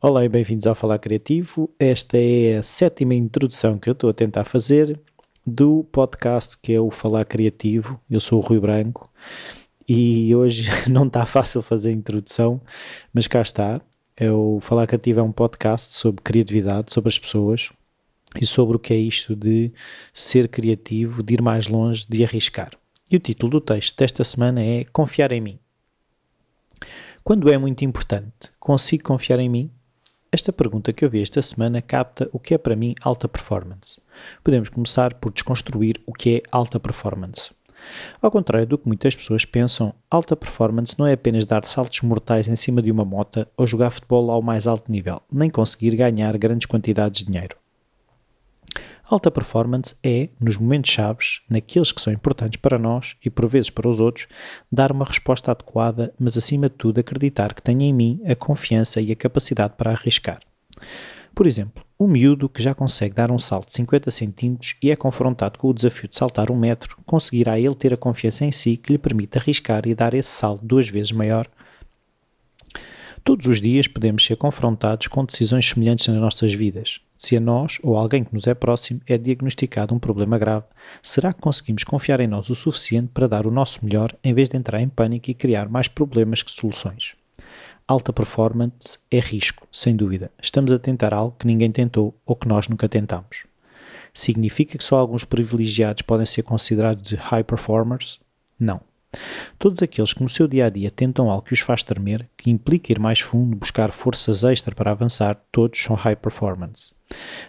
Olá e bem-vindos ao Falar Criativo. Esta é a sétima introdução que eu estou a tentar fazer do podcast que é o Falar Criativo. Eu sou o Rui Branco e hoje não está fácil fazer a introdução, mas cá está. É o Falar Criativo é um podcast sobre criatividade, sobre as pessoas e sobre o que é isto de ser criativo, de ir mais longe, de arriscar. E o título do texto desta semana é Confiar em mim. Quando é muito importante, consigo confiar em mim? Esta pergunta que eu vi esta semana capta o que é para mim alta performance. Podemos começar por desconstruir o que é alta performance. Ao contrário do que muitas pessoas pensam, alta performance não é apenas dar saltos mortais em cima de uma mota ou jogar futebol ao mais alto nível, nem conseguir ganhar grandes quantidades de dinheiro. Alta performance é, nos momentos chaves, naqueles que são importantes para nós e por vezes para os outros, dar uma resposta adequada, mas acima de tudo acreditar que tenho em mim a confiança e a capacidade para arriscar. Por exemplo, um miúdo que já consegue dar um salto de 50 cm e é confrontado com o desafio de saltar um metro, conseguirá ele ter a confiança em si que lhe permite arriscar e dar esse salto duas vezes maior Todos os dias podemos ser confrontados com decisões semelhantes nas nossas vidas. Se a nós ou alguém que nos é próximo é diagnosticado um problema grave, será que conseguimos confiar em nós o suficiente para dar o nosso melhor em vez de entrar em pânico e criar mais problemas que soluções? Alta performance é risco, sem dúvida. Estamos a tentar algo que ninguém tentou ou que nós nunca tentamos. Significa que só alguns privilegiados podem ser considerados de high performers? Não. Todos aqueles que no seu dia a dia tentam algo que os faz tremer, que implica ir mais fundo, buscar forças extra para avançar, todos são high performance.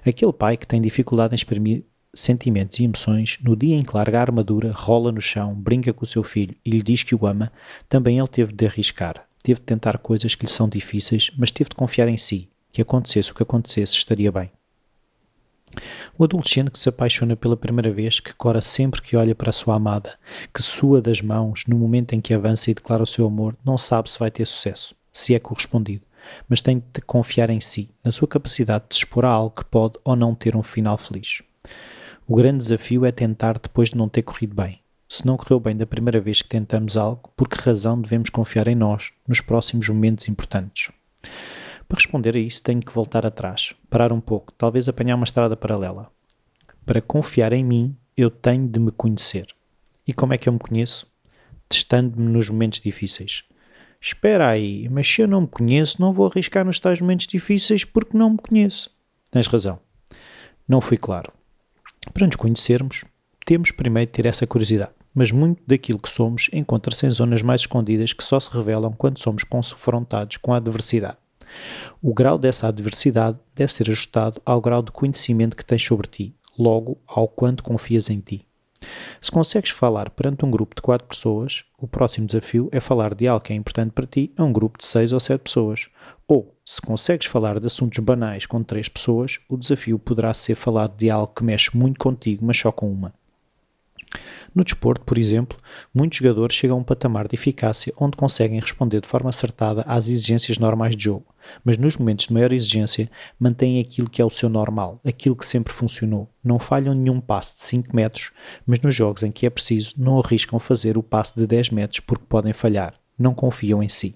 Aquele pai que tem dificuldade em exprimir sentimentos e emoções, no dia em que larga a armadura, rola no chão, brinca com o seu filho e lhe diz que o ama, também ele teve de arriscar, teve de tentar coisas que lhe são difíceis, mas teve de confiar em si, que acontecesse o que acontecesse, estaria bem. O adolescente que se apaixona pela primeira vez, que cora sempre que olha para a sua amada, que sua das mãos no momento em que avança e declara o seu amor, não sabe se vai ter sucesso, se é correspondido, mas tem de confiar em si, na sua capacidade de expor a algo que pode ou não ter um final feliz. O grande desafio é tentar depois de não ter corrido bem. Se não correu bem da primeira vez que tentamos algo, por que razão devemos confiar em nós nos próximos momentos importantes? Para responder a isso, tenho que voltar atrás, parar um pouco, talvez apanhar uma estrada paralela. Para confiar em mim, eu tenho de me conhecer. E como é que eu me conheço? Testando-me nos momentos difíceis. Espera aí, mas se eu não me conheço, não vou arriscar nos tais momentos difíceis porque não me conheço. Tens razão. Não fui claro. Para nos conhecermos, temos primeiro de ter essa curiosidade, mas muito daquilo que somos encontra-se em zonas mais escondidas que só se revelam quando somos confrontados com a adversidade. O grau dessa adversidade deve ser ajustado ao grau de conhecimento que tens sobre ti, logo ao quanto confias em ti. Se consegues falar perante um grupo de quatro pessoas, o próximo desafio é falar de algo que é importante para ti a um grupo de seis ou sete pessoas. Ou, se consegues falar de assuntos banais com três pessoas, o desafio poderá ser falar de algo que mexe muito contigo, mas só com uma. No desporto, por exemplo, muitos jogadores chegam a um patamar de eficácia onde conseguem responder de forma acertada às exigências normais de jogo, mas nos momentos de maior exigência mantêm aquilo que é o seu normal, aquilo que sempre funcionou. Não falham nenhum passe de 5 metros, mas nos jogos em que é preciso não arriscam fazer o passe de 10 metros porque podem falhar. Não confiam em si.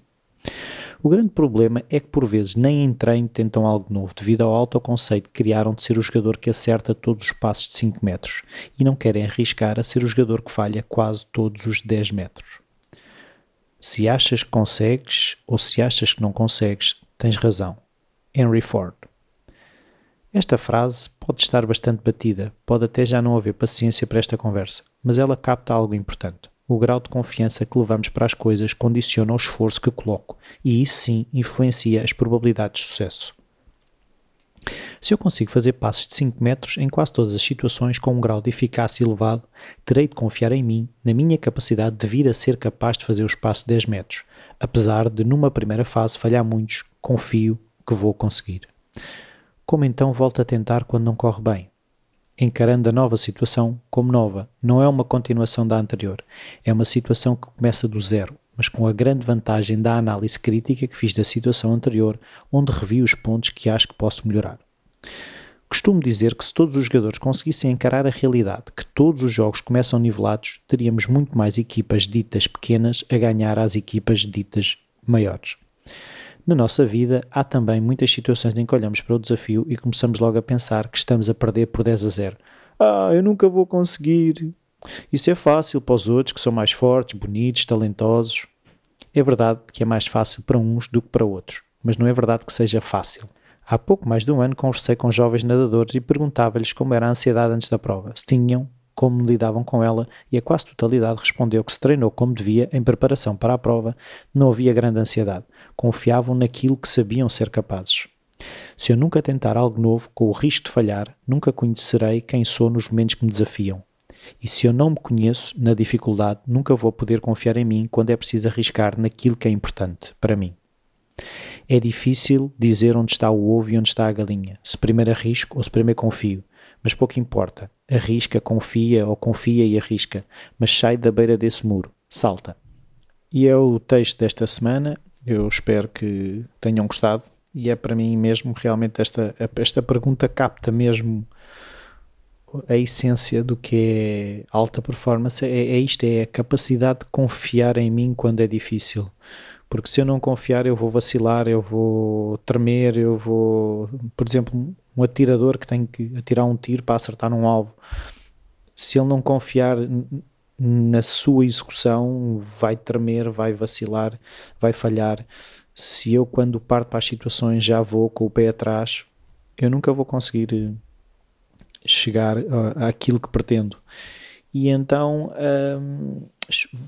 O grande problema é que por vezes nem em treino tentam algo novo devido ao autoconceito que criaram de ser o jogador que acerta todos os passos de 5 metros e não querem arriscar a ser o jogador que falha quase todos os 10 metros. Se achas que consegues ou se achas que não consegues, tens razão. Henry Ford. Esta frase pode estar bastante batida, pode até já não haver paciência para esta conversa, mas ela capta algo importante. O grau de confiança que levamos para as coisas condiciona o esforço que coloco, e isso sim influencia as probabilidades de sucesso. Se eu consigo fazer passos de 5 metros em quase todas as situações com um grau de eficácia elevado, terei de confiar em mim, na minha capacidade de vir a ser capaz de fazer os passos de 10 metros. Apesar de, numa primeira fase, falhar muitos, confio que vou conseguir. Como então volto a tentar quando não corre bem? Encarando a nova situação como nova. Não é uma continuação da anterior. É uma situação que começa do zero, mas com a grande vantagem da análise crítica que fiz da situação anterior, onde revi os pontos que acho que posso melhorar. Costumo dizer que se todos os jogadores conseguissem encarar a realidade que todos os jogos começam nivelados, teríamos muito mais equipas ditas pequenas a ganhar às equipas ditas maiores. Na nossa vida, há também muitas situações em que olhamos para o desafio e começamos logo a pensar que estamos a perder por 10 a 0. Ah, eu nunca vou conseguir. Isso é fácil para os outros que são mais fortes, bonitos, talentosos. É verdade que é mais fácil para uns do que para outros, mas não é verdade que seja fácil. Há pouco mais de um ano conversei com jovens nadadores e perguntava-lhes como era a ansiedade antes da prova, se tinham, como lidavam com ela, e a quase totalidade respondeu que se treinou como devia em preparação para a prova, não havia grande ansiedade, confiavam naquilo que sabiam ser capazes. Se eu nunca tentar algo novo, com o risco de falhar, nunca conhecerei quem sou nos momentos que me desafiam. E se eu não me conheço na dificuldade, nunca vou poder confiar em mim quando é preciso arriscar naquilo que é importante para mim. É difícil dizer onde está o ovo e onde está a galinha, se primeiro arrisco ou se primeiro confio, mas pouco importa. Arrisca, confia ou confia e arrisca, mas sai da beira desse muro, salta. E é o texto desta semana. Eu espero que tenham gostado. E é para mim mesmo, realmente, esta, esta pergunta capta mesmo a essência do que é alta performance. É, é isto: é a capacidade de confiar em mim quando é difícil porque se eu não confiar eu vou vacilar, eu vou tremer, eu vou, por exemplo, um atirador que tem que atirar um tiro para acertar num alvo, se ele não confiar na sua execução, vai tremer, vai vacilar, vai falhar. Se eu, quando parto para as situações, já vou com o pé atrás, eu nunca vou conseguir eh, chegar àquilo que pretendo. E então hum,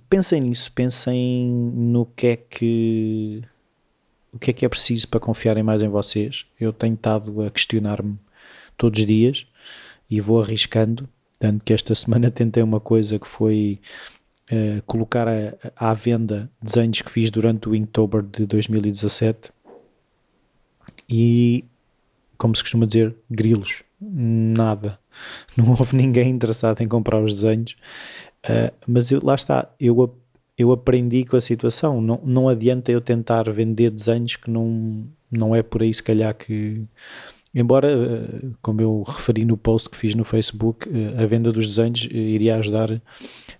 pensem nisso, pensem no que é que o que é que é preciso para confiarem mais em vocês. Eu tenho estado a questionar-me todos os dias e vou arriscando. Tanto que esta semana tentei uma coisa que foi uh, colocar a, à venda desenhos que fiz durante o Inktober de 2017 e, como se costuma dizer, grilos. Nada. Não houve ninguém interessado em comprar os desenhos. Uh, mas eu, lá está, eu, eu aprendi com a situação. Não, não adianta eu tentar vender desenhos que não, não é por aí, se calhar, que. Embora, ah, como eu referi no post que fiz no Facebook, ah, a venda dos desenhos iria ajudar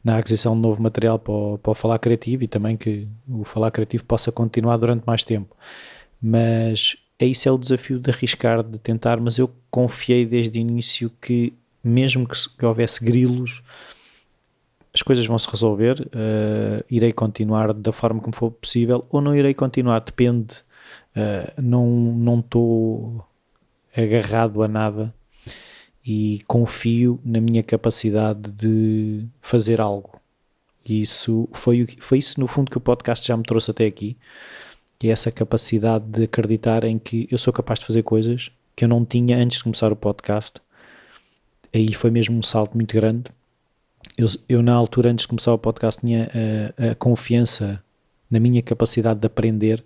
na aquisição de novo material para o, para o Falar Criativo e também que o Falar Criativo possa continuar durante mais tempo. Mas é isso é o desafio de arriscar, de tentar, mas eu confiei desde o início que mesmo que, que houvesse grilos, as coisas vão se resolver, uh, irei continuar da forma como for possível ou não irei continuar, depende, uh, não estou agarrado a nada e confio na minha capacidade de fazer algo. E isso foi, foi isso no fundo que o podcast já me trouxe até aqui, que é essa capacidade de acreditar em que eu sou capaz de fazer coisas que eu não tinha antes de começar o podcast. Aí foi mesmo um salto muito grande eu, eu, na altura, antes de começar o podcast, tinha a, a confiança na minha capacidade de aprender,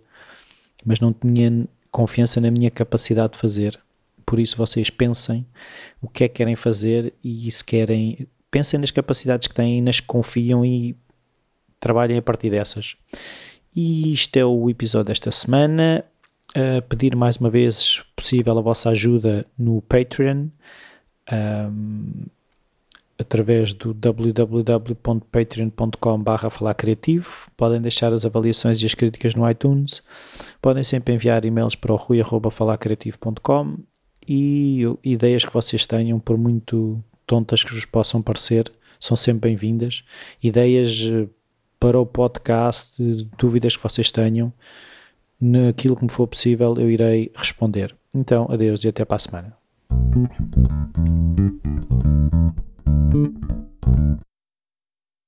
mas não tinha confiança na minha capacidade de fazer. Por isso, vocês pensem o que é que querem fazer e se querem, pensem nas capacidades que têm, nas que confiam e trabalhem a partir dessas. E isto é o episódio desta semana. A pedir mais uma vez, possível, a vossa ajuda no Patreon. Um, através do www.patreon.com barra falar criativo. Podem deixar as avaliações e as críticas no iTunes. Podem sempre enviar e-mails para o rui.falarcriativo.com e ideias que vocês tenham por muito tontas que vos possam parecer são sempre bem-vindas. Ideias eh, para o podcast dúvidas que vocês tenham naquilo que me for possível eu irei responder. Então adeus e até para a semana うん。